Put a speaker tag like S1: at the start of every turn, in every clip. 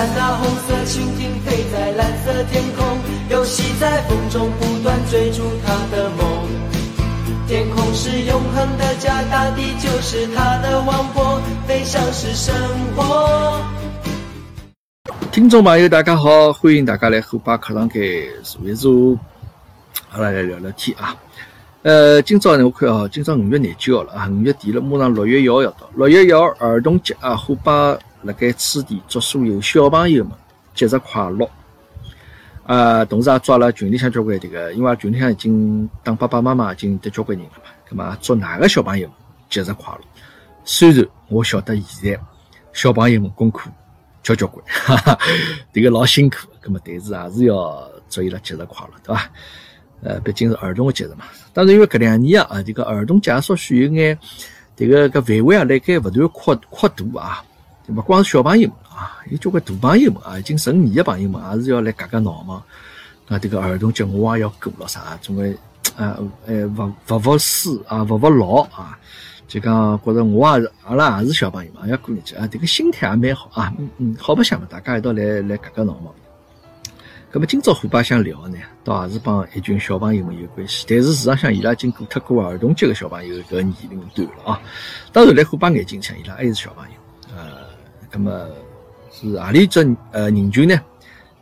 S1: 看那红色蜻蜓飞在蓝色天空，游戏在风中不断追逐他的梦。天空是永恒的家，大地就是他的王国，飞翔是生活。
S2: 听众朋友，大家好，欢迎大家来虎爸课堂间坐一坐，阿拉来聊聊天啊。呃，今朝呢，我看哦，今朝五月廿九号了啊，五月底了，马上六月一号要到。六月一号儿童节啊，虎爸辣盖此地祝所有小朋友们节日快乐。啊，同时也祝阿拉群里向交关迭个，因为群里向已经当爸爸妈妈已经得交关人了嘛，葛末祝哪个小朋友节日快乐。虽然我晓得现在小朋友们功课。交交关，哈哈，这个老辛苦，那么但是还是要祝伊拉节日快乐，对伐？呃，毕竟是儿童的节日嘛。当然，因为搿两年啊，这个儿童节稍许有眼，这个搿范围啊，辣盖勿断扩扩大啊，勿光是小朋友们啊，有交关大朋友们啊，已经成年的朋友们，也是要来夹夹闹嘛。啊，这个儿童节我也要过了啥？总归啊，呃，勿勿服输啊，勿服老啊。就讲觉着我也是，阿拉也是小朋友嘛，要过日节啊，这个心态也蛮好啊，嗯嗯，好白相嘛，大家一道来来夹夹闹嘛。咁么今朝虎爸想聊呢，倒也是帮一群小朋友们有关系，但是事实上伊拉已经过脱过儿童节的小朋友搿年龄段了啊。当然，来虎爸眼睛向伊拉还是小朋友。那，么是阿里只呃人群呢？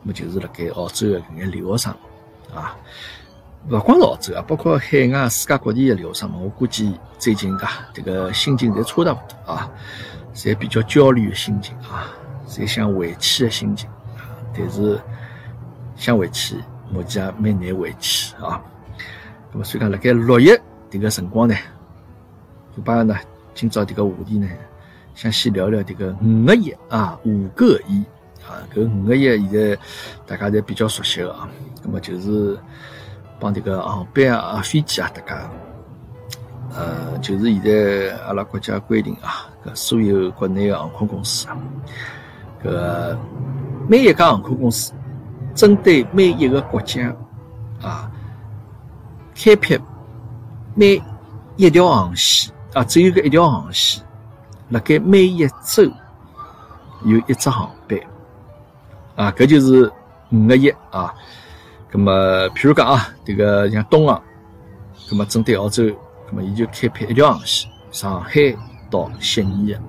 S2: 那么就是辣盖澳洲的搿眼留学生啊。勿光是澳洲啊，包括海外、世界各地的留学生嘛，我估计最近啊，这个心情侪差勿多啊，侪比较焦虑的心情啊，侪想回去的心情啊。但是想回去，目前也蛮难回去啊。那么所以讲，辣盖六月这个辰光呢，我把呢今朝这个话题呢，想先聊聊这个五个亿啊，五个亿啊，搿五个亿现在大家侪比较熟悉的啊。那么就是。帮这个航班啊、飞机啊，大家，呃，就是现在阿拉国家规定啊，搿所有国内的航空公司啊，搿每一家航空公司针对每一个国家啊，开辟每一条航线啊，只有个一条航线，辣盖每一周有一只航班啊，搿就是五个亿啊。咁么，譬如讲啊，这个像东航，咁么针对澳洲，咁么伊就开辟一条航线，上海到悉尼的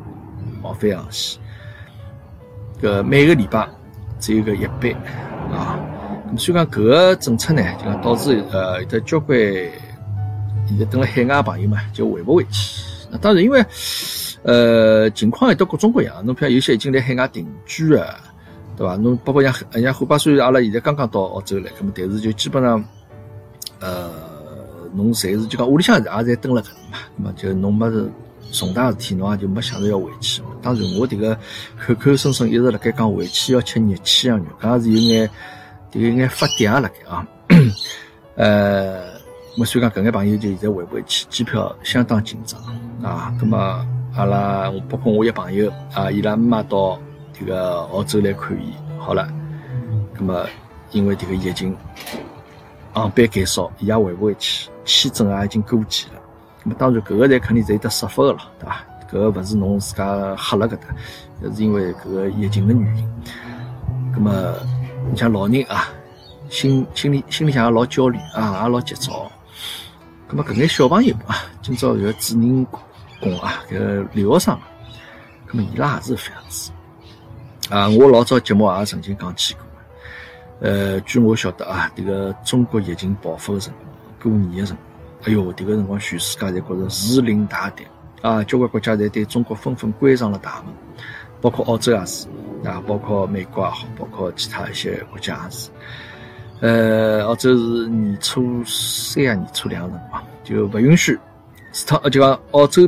S2: 往返航线，搿每个礼拜只有个一班啊。咁所以讲搿个政策呢，就讲导致呃有的交关现在等了海外朋友嘛，就回勿回去。那当然，因为呃情况也都各种各样，侬譬如有些已经在海外定居啊。对伐？侬包括像像虎巴，虽然阿拉现在刚刚到澳洲来，咁么但是就基本上，呃，侬侪是就讲屋里向也侪蹲辣搿嘛，咁么就侬没是重大事体，侬也就没想着要回去。当然，我迭个口口声声一直辣盖讲回去要吃热气羊肉，搿也是有眼迭个眼发嗲辣盖啊。呃，我所以讲搿眼朋友就现在回不回去，机票相当紧张啊。咁么阿拉包括我一朋友啊，伊拉妈到。这个澳洲来看伊，好了，那么因为这个疫情，航班减少，伊也回不回去，签证也已经过期了。那么当然，搿个侪肯定是有得说法的了，对伐？搿个勿是侬自家吓了搿搭，是因为搿个疫情的原因。那么你像老人啊，心心里心里向也老焦虑啊，也老急躁。那么搿眼小朋友啊，今朝搿个主人公啊，搿留学生，那么伊拉也是这样子。啊，我老早节目也曾经讲起过，呃，据我晓得啊，这个中国疫情爆发的辰光，过年的辰光，哎哟，这个辰光全世界侪觉着如临大敌啊，交关国家侪对中国纷纷关上了大门，包括澳洲也是啊，包括美国也好，包括其他一些国家也是。呃，澳洲是年初三啊，年初两辰光就不允许，除脱就讲澳洲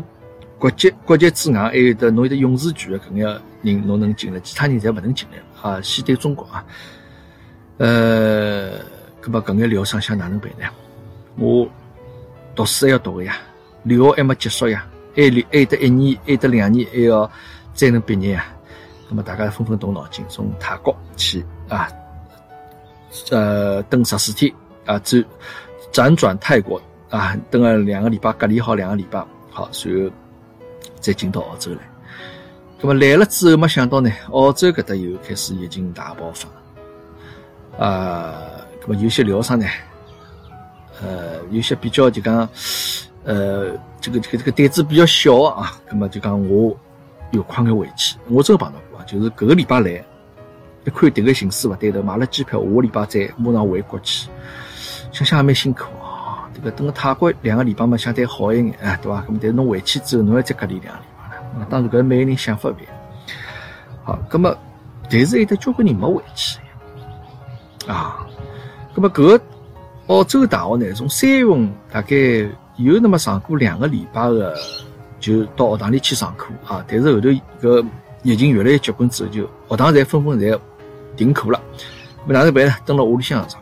S2: 国籍国籍之外，还有的侬有得永住权的搿眼。人侬能进来，其他人侪勿能进来啊！先对中国啊，呃，搿么搿眼留学生想哪能办呢？我读书还要读个呀，留学还没结束呀，还留还得一年，还得两年，还要才能毕业呀。搿么大家纷纷动脑筋，从泰国去啊，呃，等十四天啊，转辗转泰国啊，等了两个礼拜，隔离好两个礼拜，好，随后再进到澳洲来。那么来了之后，没想到呢，澳洲搿搭又开始疫情大爆发。啊，那么有些疗伤呢，呃，有些比较就讲，呃，这个这个这个胆子比较小啊，那么就讲我有快眼回去。我真碰到过啊，就是搿个礼拜来，一看迭个形势勿对头，买了机票，下个礼拜再马上回国去。想想也蛮辛苦这个等个泰国两个礼拜嘛，相对好一眼，哎，对伐？咁么但是侬回去之后，侬要再隔离两个礼拜了。当然，搿每个人想法勿一样。好，那么，但是有得交关人没回去。啊，那么搿澳洲大学呢，从三月份大概有那么上过两个礼拜的，就到学堂里去上课啊。但是后头搿疫情越来越结棍之后，就学堂侪纷纷侪停课了。么哪能办呢？蹲辣屋里向上，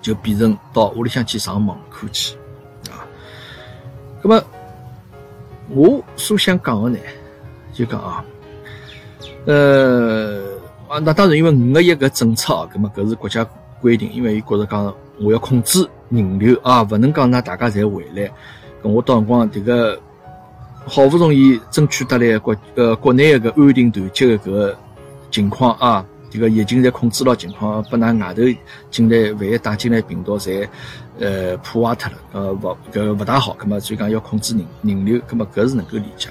S2: 就变成到屋里向去上网课去啊。咁么我所想讲的呢，就讲啊，呃。啊，那当然，因为五个亿搿政策啊，搿么搿是国家规定，因为伊觉着讲我要控制人流啊，勿能讲让大家侪回来。搿我到辰光迭个好不容易争取得来国呃国内个安定团结的搿个情况啊，迭个疫情侪控制牢情况，拨㑚外头进来万一带进来病毒侪呃破坏脱了，呃勿搿勿大好，搿么所以讲要控制人人流，搿么搿是能够理解。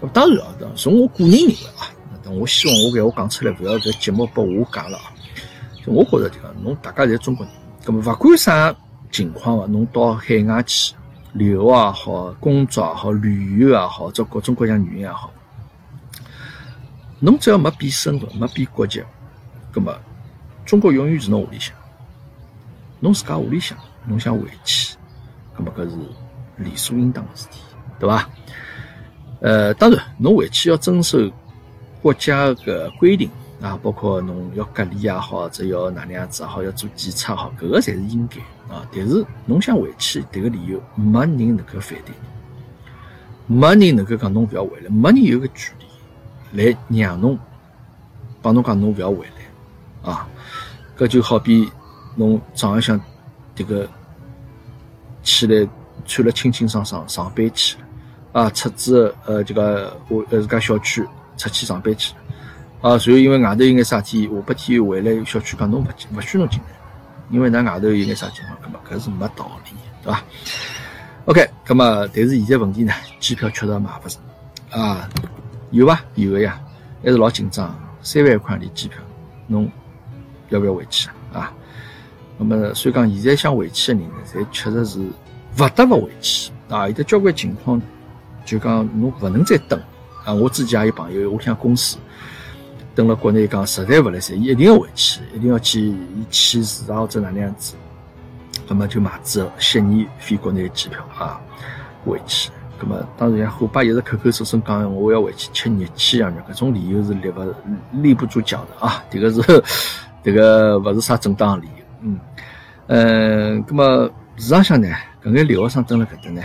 S2: 搿当然啊，从我个人认为啊。我希望我搿话讲出来，勿要搿节目拨我讲了啊！就我觉着这个，侬大家侪中国人，葛末勿管啥情况啊，侬到海外去旅游也好，工作也好，旅游也好，做各种各样原因也好，侬只要没变身份，没变国籍，葛末中国永远是侬屋里向，侬自家屋里向，侬想回去，葛末搿是理所应当的事体，对伐？呃，当然，侬回去要遵守。国家个规定啊，包括侬要隔离也好，或者要哪能样子也好，要做检测好，搿个侪是应该啊。但是侬想回去，迭个理由没人能够反对你，没人能够讲侬勿要回来，没人有个权利来让侬帮侬讲侬勿要回来啊。搿就好比侬早浪向迭个起来穿了清清爽爽上班去了啊，出子呃这个我呃自家小区。出去上班去，啊，随后因为外头有眼啥体，下半天回来小区讲侬勿进，勿许侬进来，因为㑚外头有眼啥情况，搿么搿是没道理，对伐？OK，搿么但是现在问题呢，机票确实买勿上，啊，有伐？有个呀，还是老紧张，三万块钿机票，侬要不要回去啊？啊，那么所以讲现在想回去的人呢，侪确实是勿得勿回去，啊，有的交关情况就讲侬勿能再等。啊，我自己也有朋友，我向公司等了国内讲，实在勿来塞，伊一定要回去，一定要去去市场或者哪能样子，那么就买只悉尼飞国内的机票啊，回去。那么当然像虎爸一直口口声声讲我要回去吃热气啊，搿种理由是立不立不住脚的啊，这个是这个勿是啥正当理由。嗯，嗯，那么事实上呢，搿眼留学生蹲辣搿搭呢。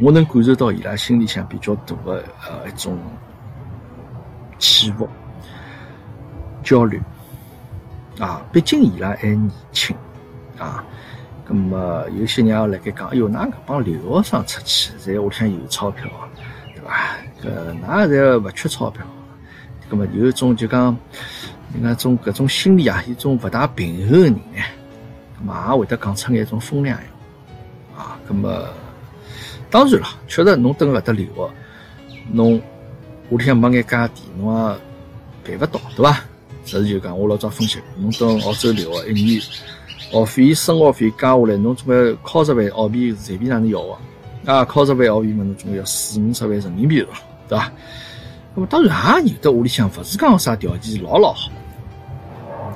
S2: 我能感受到伊拉心里向比较大的呃一种起伏、焦虑啊，毕竟伊拉还年轻啊。那么有些人也辣盖讲，哎哟，哪搿帮留学生出去，在屋里向有钞票，对伐？搿哪侪勿缺钞票？那么有一种就讲，那种搿种心理啊，一种勿大平衡的人呢，那么也会得讲出眼种风凉话啊。那么。当然了，确实侬蹲搿搭留学，侬屋里向没眼家底，侬也办勿到，对伐？这就讲我老早分析，侬到澳洲留学一年，学费、生活费加下来，侬总归靠十万澳币随便哪能要啊？啊，靠十万澳币嘛，侬总归要四五十万人民币了，对伐？那么当然也有的屋里向勿是讲啥条件老老好，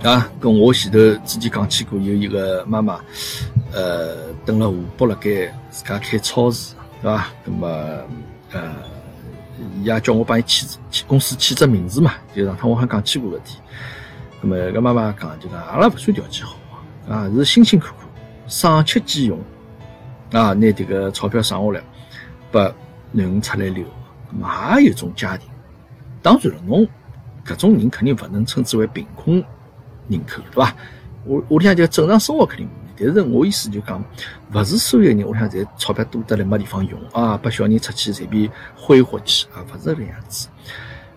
S2: 啊，跟我前头之前讲起过，有一个妈妈，呃，蹲了湖北辣盖自家开超市。对伐？那么，呃，伊也叫我帮伊起起公司起只名字嘛，就上趟我还讲起过个事体。那么，搿妈妈讲就讲，阿拉勿算条件好啊，是辛辛苦苦、省吃俭用啊，拿迭个钞票省下来，拨囡恩出来留。嘛也有种家庭，当然了，侬搿种人肯定勿能称之为贫困人口，对伐？我屋里向就正常生活肯定没问但是我意思就讲，勿是所有人，我想侪钞票多得来没地方用啊，拨小人出去随便挥霍去啊，勿是搿样子。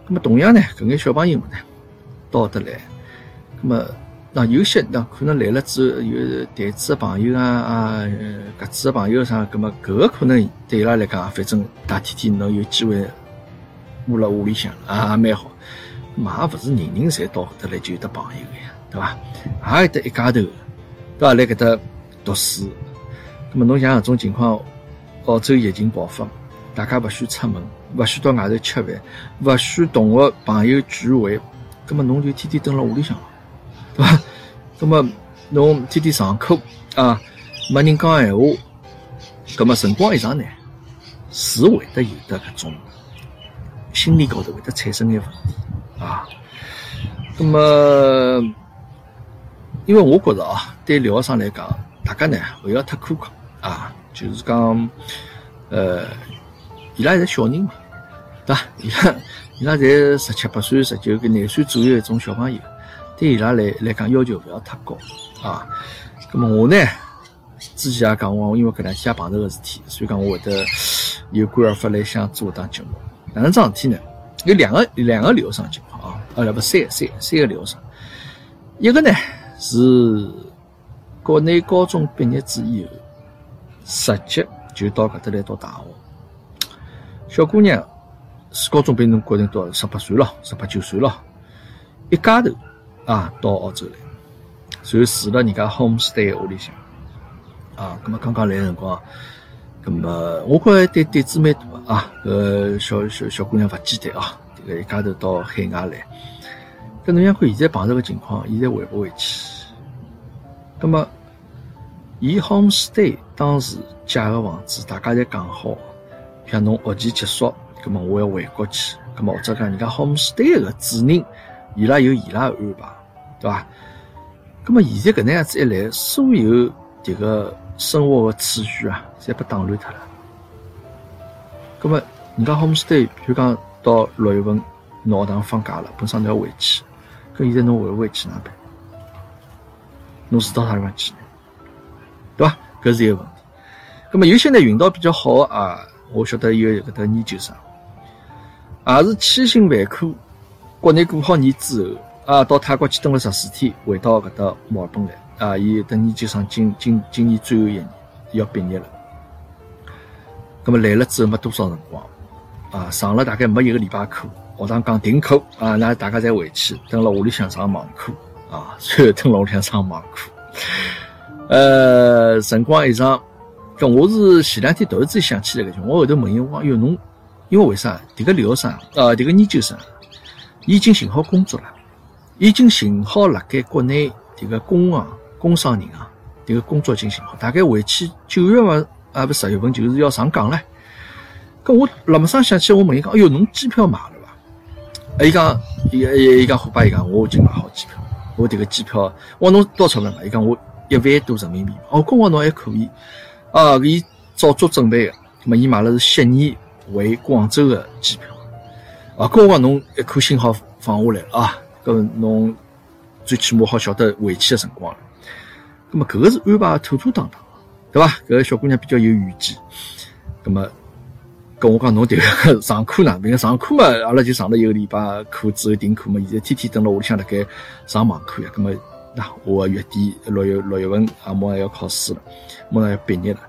S2: 那么同样呢，搿眼小朋友们呢，到得来，那么那有些那可能来了之后有台子的朋友啊啊，搿子的朋友啥，那么搿个可能对伊拉来讲，反正大天天能有机会窝辣屋里向啊，蛮好。嘛也勿是人人侪到得来就有得朋友呀，对伐？也有得一家头，对伐？来搿搭读书。那么侬像搿种情况，澳洲疫情爆发，大家勿许出门，勿许到外头吃饭，勿许同学朋友聚会，那么侬就天天蹲辣屋里向，对伐？那么侬天天上课啊，没人讲闲话，咁么辰光一长呢，是会得有得搿种心理高头会得产生眼问题。啊，那么，因为我觉着啊，对留学生来讲，大家呢不要太苛刻啊，就是讲，呃，伊拉是小人嘛，对吧？伊拉伊拉才十七八岁、十九个廿岁左右一种小朋友，对伊拉来来讲要求不要太高啊。那么我呢，之前也讲过，因为搿两天也碰到个事体，所以讲我会得有感而发来想做一档节目。哪能桩事体呢？有两个两个留学生情况啊，啊，不三三三个留学生，一个呢是国内高中毕业之以后，直接就到搿搭来读大学。小姑娘是高中毕业，侬国内到十八岁了，十八九岁了，一家头啊到澳洲来，然后住了人家 homestay 屋里向啊，咁么刚刚来辰光。咁么，我觉着对胆子蛮大个啊！呃小小小姑娘勿简单啊！迭个一家头到海外来，搿侬想看现在碰着个情况，现在回勿回去？咁么，伊 homestay 当时借个房子，大家侪讲好，像侬学期结束，咁么我要回国去，咁么或者讲人家 homestay 个主人，伊拉有伊拉个安排，对伐？咁么现在搿能样子一来，所有迭个。生活个次序啊，侪被打乱脱了。葛么，人家 homestay，比如讲到六月份，学堂放假了，本身侬要回去，搿现在侬回勿回去哪办？侬住到啥地方去呢？对伐？搿是一个问题。葛么有些呢运道比较好啊，我晓得有搿搭研究生，也是千辛万苦，国内过好年之后啊，到泰国去蹲了十四天，回到搿搭墨尔本来。啊，伊等研究生今今今年最后一年要毕业了，咁么来了之后没多少辰光，啊，上了大概没一个礼拜课，学堂讲停课，啊，那大家再回去，蹲了屋里向上网课，啊，最后等了屋里向上网课，呃，辰光一长，搿我是前两天突然之间想起来个，我后头问伊讲，哟侬，因为为啥？迭个留学生，啊，迭个研究生，已经寻好工作了，已经寻好辣盖国内迭个工行。工商银行迭个工作进行好，大概回去九月份啊，不十月份就是要上岗了。搿我辣么上想起，我问伊讲，哎哟，侬机票买了伐？伊讲，伊伊伊讲伙伴，伊讲我已经买好机票，我迭个机票，我侬多少钞票嘛？伊讲我一万多人民币。哦，跟我侬还可以啊，伊早做准备个，么伊买了是悉尼回广州的机票。啊，跟我讲侬一颗心好放下来了啊，搿侬最起码好晓得回去的辰光了。咁么，搿个是安排妥妥当当，对伐？搿个小姑娘比较有远见。咁么，跟我讲侬迭个 上课呢？因为上课嘛，阿拉就上了一个礼拜课之后停课嘛，现在天天蹲辣屋里向辣盖上网课呀。咁么，那我月底六月六月份啊，马上要考试了，马上要毕业了，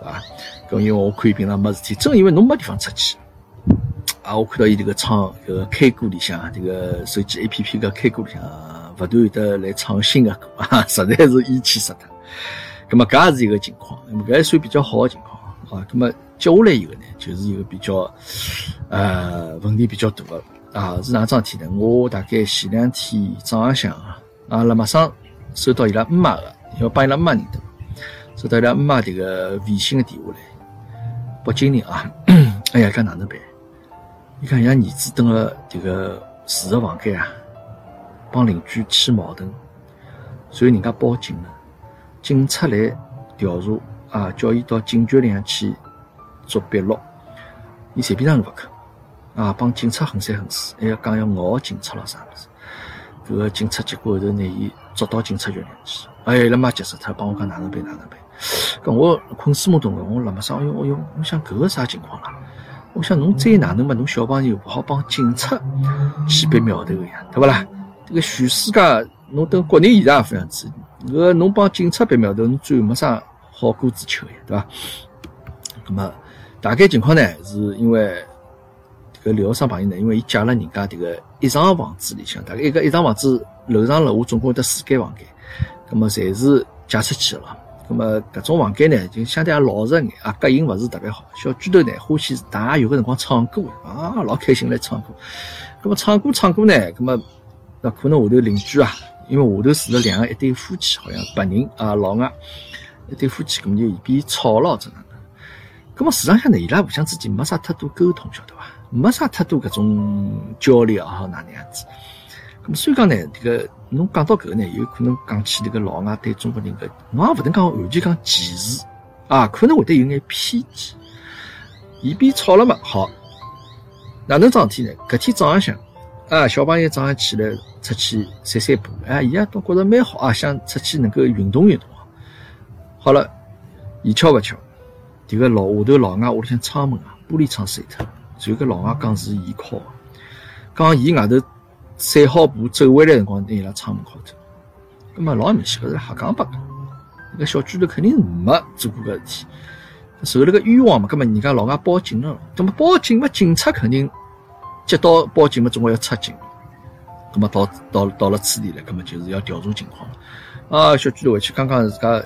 S2: 对伐？咁因为我看伊平常没事体，正因为侬没地方出去啊，我看到伊迭个唱搿个 K 歌里向，迭个手机 A P P 个 K 歌里向。不断有的来创新的歌，实在是意气死脱。那么，搿也是一个情况，那么搿还算比较好的情况好。那么接下来一个呢，就是一个比较呃问题比较大的啊，是哪桩事体呢？我大概前两天早浪向啊，辣马上收到伊拉姆妈的，要帮伊拉姆妈认得，收到伊拉姆妈迭个微信的电话来，北京人啊，哎呀，搿哪能办？你看，伊拉儿子蹲辣迭个住的房间啊。帮邻居起矛盾，所以人家报警了，警察来调查啊，叫伊到警局里向去做笔录，伊随便上都勿肯啊，帮警察横三横四，还要讲要咬警察了啥物事，搿个警察结果后头拿伊捉到警察局里向去，哎，伊拉妈急死脱，帮我讲哪能办哪能办。搿我困死懵懂个，我辣么上，哎哟哎哟，我想搿个啥情况啦？我想侬再哪能嘛，侬小朋友勿好帮警察去拔苗头个呀，对勿啦？这个全世界，侬等国内现在也这样子，搿侬帮警察拔苗头，侬最后没啥好果子吃个，对伐？那么大概情况呢，是因为这个留学生朋友呢，因为伊借了人家这个一幢房子里向，大概一个一幢房子楼上楼下总共得四间房间，那么侪是借出去了。那么搿种房间呢，就相对也老实眼啊，隔音勿是特别好。小巨头呢，欢喜大家有个辰光唱歌啊，老开心来唱歌。那么唱歌唱歌呢，那么那可能下头邻居啊，因为下头住了两个一对夫妻，好像白人啊老外对夫妻，咁就嫌边吵了，怎能的？咁么市场上呢，伊拉互相之间没啥太多沟通，晓得伐？没啥太多搿种交流也好，哪能样子？咁么所以讲呢，这个。侬讲到搿个呢，有可能讲起迭个老外对中国人个，侬也勿能讲完全讲歧视啊，可能会得有眼偏见。一边吵了嘛，好，哪能桩事体呢？搿天早浪向啊，小朋友早上起来出去散散步，哎，伊也都觉着蛮好啊，想出去能够运动运动。好了，伊巧勿巧，迭个老下头老外屋里向窗门啊，玻璃窗碎脱，就搿老外讲是伊敲，讲伊外头。散好步走回来辰光，拿伊拉窗门敲脱。咁么老明显搿是瞎讲八讲。搿个小巨头肯定是没做过搿事体，受了个冤枉嘛。咁么人家老外报警了，咁么报警嘛，警察肯定接到报警嘛，总归要出警。咁么到到到了此地了，咁么就是要调查情况了。啊，小巨头回去刚刚自家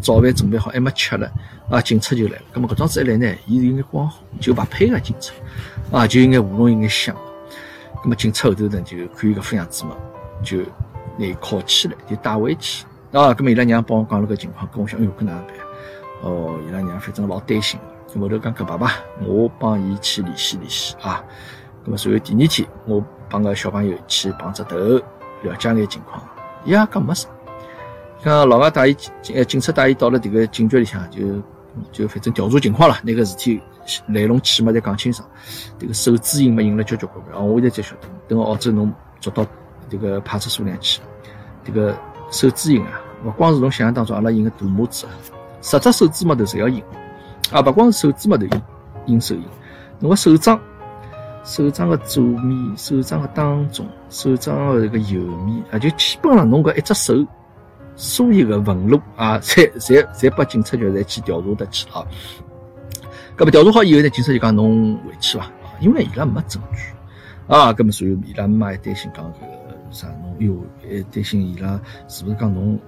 S2: 早饭准备好，还没吃了，啊，警察就来了。咁么搿桩事一来呢，伊是应该光就勿配合警察，啊，就应该糊弄应该香。那么警察后头呢，就看伊搿副样子嘛，就拿铐起来，就带回去。啊，咁么伊拉娘帮我讲了个情况，跟我想，哎哟，搿哪能办？哦，伊拉娘反正老担心。咁后头讲搿爸爸，我帮伊去联系联系啊。咁么随后第二天，我帮个小朋友去碰只头，了解眼情况。伊也讲没啥。讲老外带伊，呃，警察带伊到了迭个警局里向，就就反正调查情况了，那个事体。来龙去脉再讲清爽，这个手指印嘛印了交交关关，我现在才晓得，等下澳洲侬捉到这个派出所里去，这个手指印啊，勿光是侬想象当中阿拉印个大拇指啊，十只手指嘛头侪要印，啊，勿光是手指嘛头印，印手印，侬个手掌，手掌个左面，手掌个当中，手掌个这个右面，啊，就基本上侬搿一只手，所有个纹路啊，侪侪侪拨警察局侪去调查得去啊。搿么调查好以后呢，警察就讲侬回去伐，因为伊拉没证据啊。搿么所以伊拉妈也担心讲搿个啥侬，哟，还担心伊拉是勿是讲侬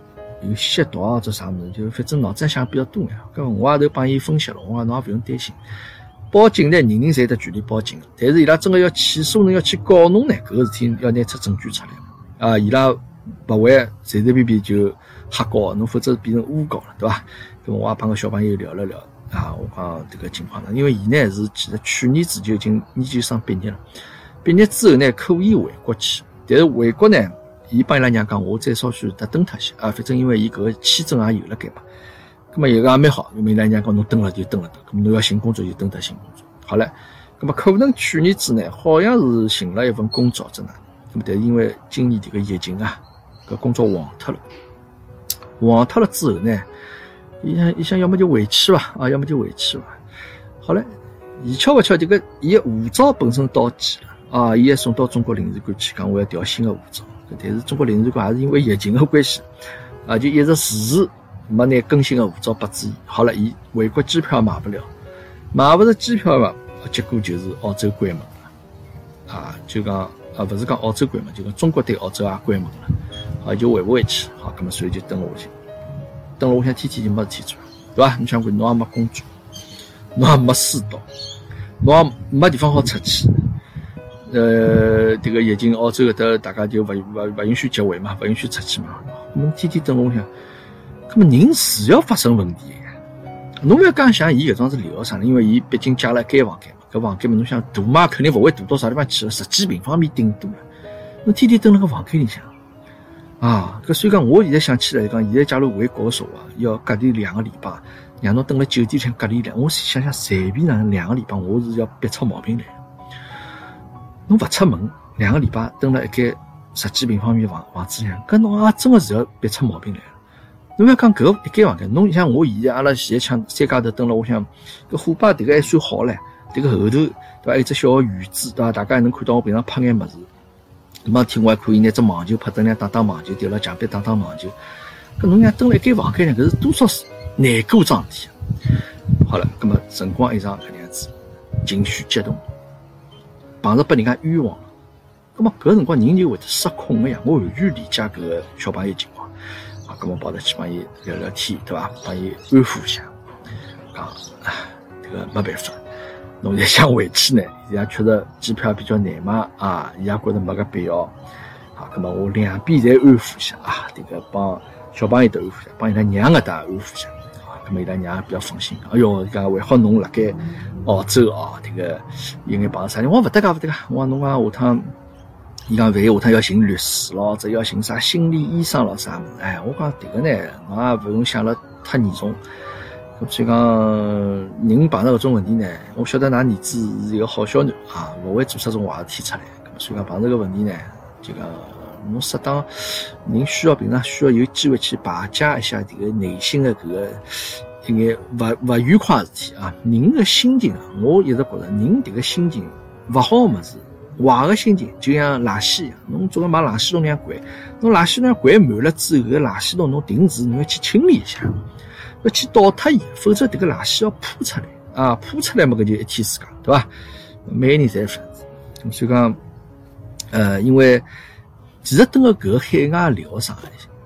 S2: 有吸毒啊，或啥物事，就反正脑子想比较多呀。搿么我也头帮伊分析了，我讲侬也勿用担心，报警呢，人人侪得权利报警，但是伊拉真个要起诉侬，要去告侬呢，搿个事体要拿出证据出来啊。伊拉勿会随随便便就瞎搞侬，否则变成诬告了，对伐？搿么我也帮个小朋友聊了聊。啊，我讲这个情况呢，因为伊呢是其实去年子就已经研究生毕业了，毕业之后呢可以回国去，但是回国呢，伊帮伊拉娘讲，我再稍许得等脱些啊，反正因为伊搿个签证也有了该嘛，葛末一个也蛮好，因为伊拉娘讲侬等了就等了等，葛末侬要寻工作就等得寻工作，好了，葛末可能去年子呢好像是寻了一份工作，真的，葛末但是因为今年这个疫情啊，搿工作黄脱了，黄脱了之后呢。伊想，伊想，要么就回去伐，啊，要么就回去伐。好了，伊巧勿巧，这个伊护照本身到期了，啊，伊还送到中国领事馆去，讲我要调新的护照。但是中国领事馆还是因为疫情的关系，啊，就一直迟迟没拿更新的护照拨至伊。好了，伊回国机票买不了，买勿着机票嘛，结果就是澳洲关门了，啊，就讲啊，勿是讲澳洲关门，就讲中国对澳洲也关门了，啊，就回不回去，好，咁么所以就等下去。等了，我想天天就没事体做，对伐？你想看，侬也没工作，侬也没书读，侬也没地方好出去。呃，这个疫情，澳洲搿搭大家就勿勿勿允许集会嘛，勿允许出去嘛。侬天天等了，我想，搿么人是要发生问题个。侬勿要讲像伊搿种是留学生，因为伊毕竟借了间房间，搿房间嘛，侬想大嘛，肯定勿会大到啥地方去了，十几平方米顶多了。侬天天蹲辣搿房间里向。啊，搿所以讲，我现在想起来讲，现在假如回国个说话，要隔离两个礼拜，让侬蹲辣酒店里向隔离两，我想想随便哪能两个礼拜，我是要憋出毛病来。侬勿出门两个礼拜，蹲辣一间十几平方米房房子里，搿侬也真个是要憋出毛病来。侬要讲搿一间房间，侬像我现在阿拉现在抢三家头蹲了，我想搿虎爸迭个还算好唻，迭个后头对伐？一只小个院子对伐？大家还能看到我平常拍眼物事。没天我还可以拿只网球拍等两打打网球，丢辣墙壁打打网球。搿侬讲蹲辣一间房间里，搿是多少难过桩事体啊！好了，葛么辰光一长搿能样子，情绪激动，碰着被人家冤枉了，葛么搿辰光人就会得失控个呀！我完全理解搿个小朋友情况啊！葛么跑得去帮伊聊聊天，对伐？帮伊安抚一下，讲啊，迭个没办法，侬现在想回去呢，现在确实机票比较难买啊，伊也觉得没搿必要。好，葛么我两边侪安抚一下啊，迭个帮小朋友都安抚一下，帮伊拉娘个搭安抚一下。伊拉娘比较放心。哎哟，伊讲还好侬辣盖澳洲哦，迭个有眼碰着啥人，我勿得噶勿得噶。我讲侬讲下趟，伊讲万一下趟要寻律师咯，或者要寻啥心理医生咯啥物事。哎，我讲迭个呢，侬也勿用想了太严重。所以讲，人碰着搿种问题呢，我晓得㑚儿子是一个好小囡啊，勿会做出种坏事体出来。所以讲碰着搿问题呢，就讲。侬适当人需要平常需要有机会去排解一下这个内心的搿个一眼勿勿愉快事体啊。人的心情啊，我一直觉着人迭个心情勿好个物事，坏个心情就像垃圾一样，侬总归把垃圾桶里向掼，侬垃圾桶掼满了之后，垃圾桶侬定时侬要去清理一下，要去倒脱伊，否则迭个垃圾要铺出来啊，铺出来嘛搿就一天世界，对伐？每个人侪是这样子，所以讲，呃，因为。其实，等个搿个海外疗伤，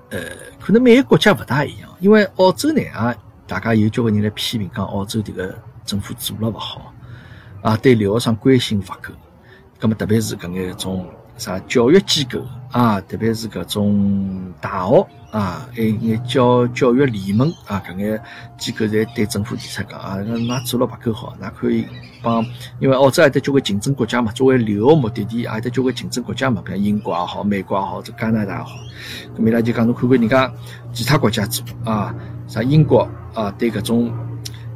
S2: 呃，可能每个国家勿大一样。因为澳洲呢啊，大家有交关人来批评讲澳洲迭个政府做了勿好，啊，对疗伤关心勿够。葛么，特别是搿眼种啥教育机构啊，特别是搿种大学啊，还有眼教教育联盟啊，搿眼机构侪对政府提出讲啊，那做了勿够好，㑚可以帮，因为澳洲还得交关竞争国家嘛，作为留学目的地，还得交关竞争国家嘛，比如英国也好，美国也好，或者加拿大也好，咁伊拉就讲侬看看人家其他国家做啊，啥英国啊，对搿种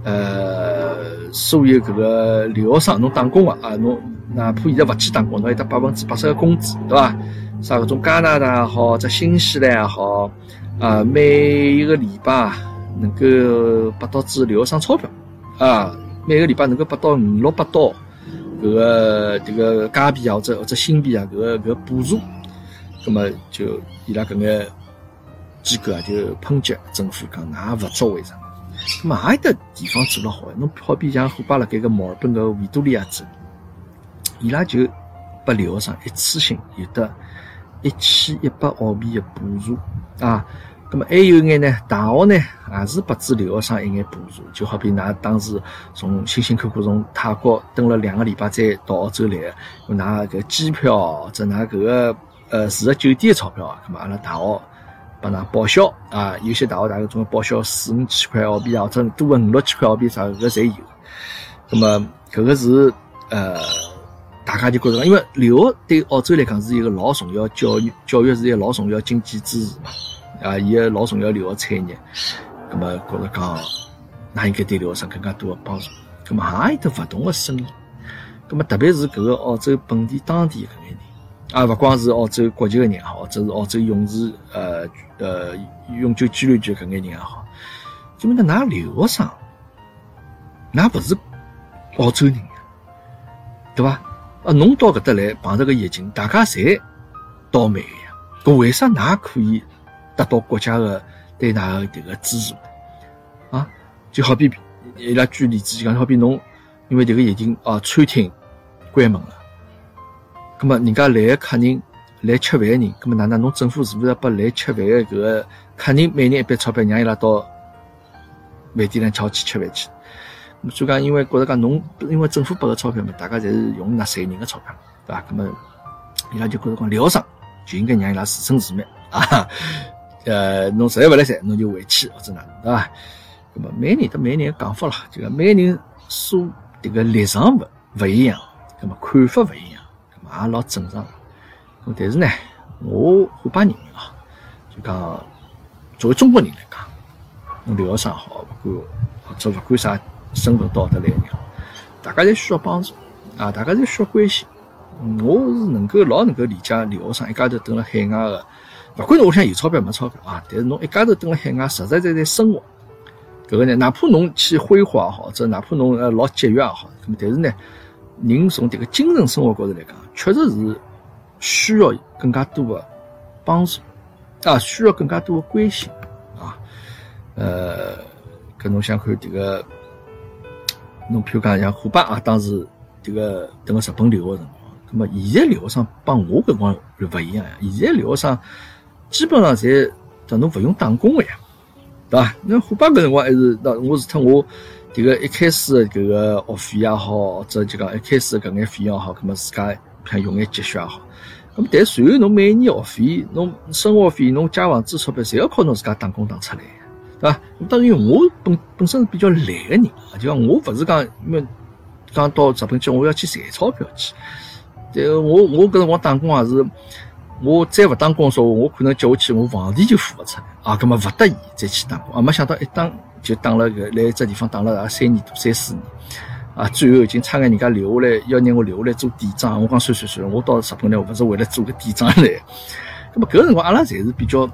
S2: 呃所有搿个留学生侬打工个啊，侬。哪怕现在勿去打工，侬还得百分之八十个工资，对伐？啥搿种加拿大也好，或者新西兰也好，啊，每一个礼拜能够拨到子留学生钞票，啊，每个礼拜能够拨到五六百刀，搿个迭个加币啊，或者或者新币啊，搿个搿个补助，葛么就伊拉搿眼机构啊，就抨击政府讲，㑚勿作为啥？葛么还有得地方做了好，侬好比像虎巴辣盖个墨尔本个维多利亚州。伊拉就拨留学生一次性有得一千一百澳币的补助啊，那么还有一眼呢，大学呢也是拨子留学生一眼补助，就好比㑚当时从辛辛苦苦从泰国等了两个礼拜再到澳洲来，㑚搿机票或者㑚搿个呃住个酒店的钞票啊，咁么阿拉大学帮㑚报销啊，有些大学大概总报销四五千块澳币啊，或者多个五六千块澳币啥搿侪有，那么搿个是呃。大家就觉着，因为留学对澳洲来讲是一个老重要教育，教育是一个老重要经济支持嘛，啊，伊个老重要留学产业。那么觉着讲，那应该对留学生更加多的帮助。那么还有得勿同的声音。那么特别是搿个澳洲本地当地搿眼人，啊，勿光是澳洲国籍的人也好，或者是澳洲永住呃呃永久居留权搿眼人也好，就问㑚留学生，㑚勿是澳洲人呀，对伐？啊，侬到搿搭来碰着个疫情，大家侪倒霉呀。搿为啥㑚可以得到国家的对㑚的迭个资助？啊，就好比伊拉举例子讲，好比侬因为迭个疫情啊，餐厅关门了，葛末人家来个客人来吃饭个人，葛末哪能侬政府是勿是要拨来吃饭个搿个客人每人一笔钞票，让伊拉到饭店里敲去吃饭去？所以讲，因为觉着讲侬，因为政府拨个钞票嘛，大家侪是用纳税人个钞票，对伐？那么伊拉就觉着讲，疗伤就应该让伊拉自生自灭 啊！呃，侬实在勿来三，侬就回去或者哪能，对伐？那么每年都每年讲法啦，就讲每个人所迭个立场勿勿一样，那么看法勿一样，那么也老正常。咁但是呢，我虎巴人啊，就讲作为中国人来讲，侬疗伤好，勿管或者勿管啥。身份道德来讲，大家侪需要帮助啊！大家侪需要关心。我是能够老能够理解留学生一家头蹲辣海外个勿管侬屋里有钞票没钞票啊，但是侬一家头蹲辣海外，实实在在生活，搿个呢，哪怕侬去挥霍也好，或者哪怕侬呃老节约也好，咁但是呢，人从迭个精神生活高头来讲，确实是需要更加多的帮助啊，需要更加多的关心啊。呃，搿侬想看迭个，侬譬如讲像虎爸啊，当时迭个等个日本留学辰光，那么现在留学生帮我搿辰光就勿一样呀，现在留学生。基本上侪，等侬勿用打工个呀，对伐？那虎爸搿辰光还是，那我除脱我迭个一开始搿个学费也好，或者就讲一开始搿眼费用也好，搿么自家像用眼积蓄也好，咁但随后侬每年学费、侬生活费、侬借房子钞票，侪要靠侬自家打工打出来，对伐？当然，我本本身是比较懒个人，就讲我勿是讲因为讲到日本去，我要去赚钞票去，对，我我搿辰光打工也是。我再勿打工，说话我可能接下去我房钿就付勿出来啊，葛末勿得已再去打工啊，没想到一打就打了个来一只地方打了也三年多三四年啊，最后已经差眼人家留下来要让我留下来做店长，我讲算算算，我到日本来勿是为了做个店长来，葛末搿个辰光阿拉侪是比较，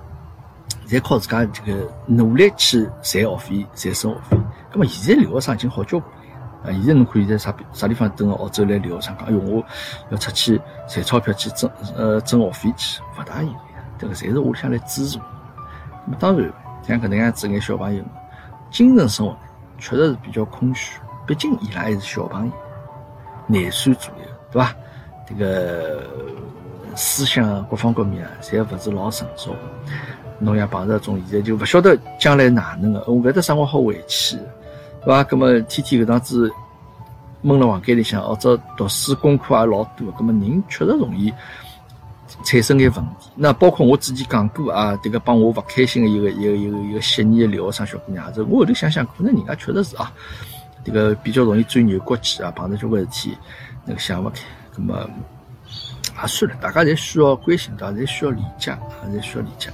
S2: 侪靠自家这个努力去赚学费赚生活费，葛末现在留学生已经好交关了。啊！现在侬可以在啥啥地方等澳洲来留学生讲，哎哟，我要出去赚钞票去挣呃挣学费去，勿大有呀。这个侪是屋里向来资助。那么当然，像搿能样子眼小朋友，精神生活确实是比较空虚，毕竟伊拉还是小朋友，廿岁左右，对伐？这个思想各方各面啊，侪勿是老成熟。侬像碰着种现在就勿晓得将来哪能个，我搿搭生活好回去。对伐？咁么天天搿样子闷辣房间里向，或者读书功课也老多，咁么人确实容易产生眼问题。那包括我之前讲过啊，迭个帮我勿开心的一个一个一个一个悉尼的留学生小姑娘，这我后头想想，可能人家确实是啊，迭个比较容易钻牛角尖啊，碰到交关事体那个想勿开。咁么也算了，大家侪需要关心，大家侪需要理解，侪需要理解。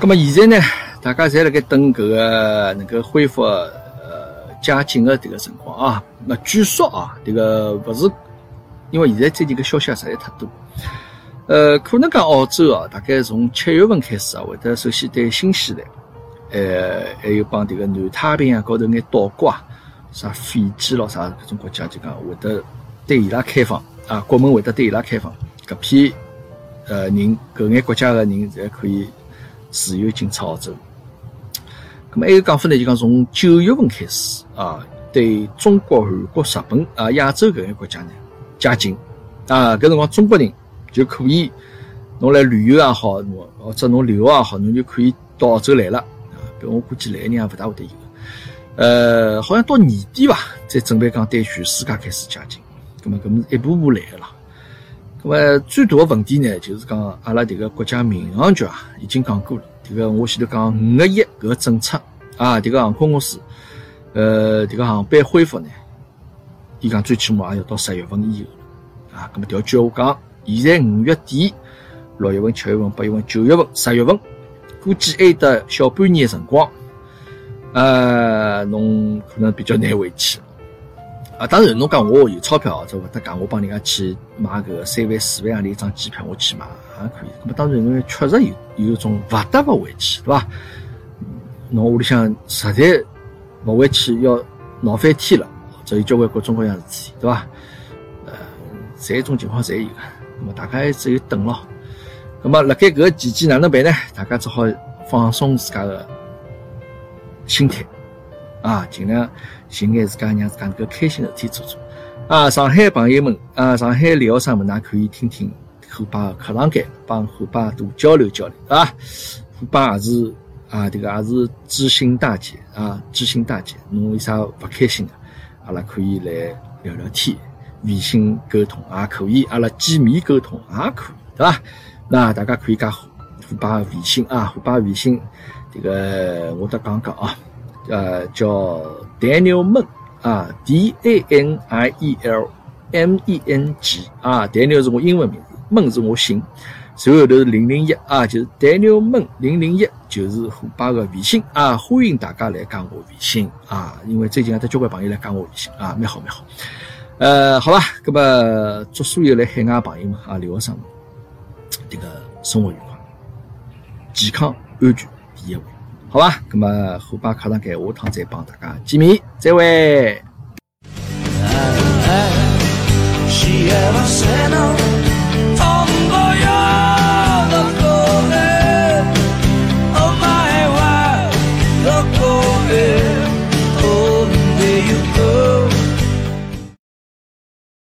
S2: 咁么现在呢，大家侪辣盖等搿个能够恢复呃。加紧的这个辰光啊，那据说啊，这个不是，因为现在最近个消息实在太多，呃，可能讲澳洲啊，大概从七月份开始啊，会得首先对新西兰，呃，还有帮这个南太平洋高头眼岛国啊，啥斐济咯啥搿种国家，就讲会得对伊拉开放啊，国门会得对伊拉开放，搿批呃人，搿眼国家的人侪可以自由进出澳洲。咁么还有讲法呢，就讲从九月份开始啊，对中国、韩国、日本啊、亚洲搿眼国家呢加紧啊，搿辰光中国人就可以侬来旅游也好，或者侬留学也好，侬就可以到澳洲来了啊。搿我估计来个人也勿大会得有。呃，好像到年底吧，再准备讲对全世界开始加紧。咁么搿么一步步来个啦。咁么最大的问题呢，就是讲阿拉迭个国家民航局啊，已经讲过了。这个我前头讲五个亿搿个政策啊，这个航空公司，呃，这个航班恢复呢，伊讲最起码也要到十月份以后啊。那么调句话讲，现在五月底、六月份、七月份、八月份、九月份、十月份，估计还得小半年的辰光，呃，侬可能比较难回去。啊，当然，侬讲我有钞票，这勿得讲，我帮人家去买个三万、四万洋钿一张机票，我去买也可以。那么当然，因为确实有有一种勿得勿回去，对伐？侬屋里向实在勿回去，要闹翻天了，这有交关各种各样事体，对伐？呃，这种情况侪有。那么大家只有等咯。那么辣盖搿个期间哪能办呢？大家只好放松自家的心态。啊，尽量寻眼自家让自家能够开心事体做做。啊，上海朋友们，啊，上海留学生们，㑚可以听听虎爸的课堂间，帮虎爸多交流交流，啊。虎爸也是啊，这个也是知心大姐啊，知心大姐，侬有啥勿开心的，阿拉可以来聊聊天，微信沟通也可以，阿拉见面沟通也可以，对吧？那大家可以加虎虎爸微信啊，虎爸微信，这个我得讲讲啊。呃，叫 Daniel Men 啊，D A N I E L M E N G 啊，Daniel 是我英文名字梦是我姓，随后头是零零一啊，就是 Daniel Men 零零一，就是虎爸的微信啊，欢迎大家来加我微信啊，因为最近有得交关朋友来加我微信啊，蛮好蛮好。呃，好吧，那么祝所有来海外朋友们啊，留学生们，这个生活愉快健康安全第一位，好吧那么火把卡上去下趟再帮大家见面再会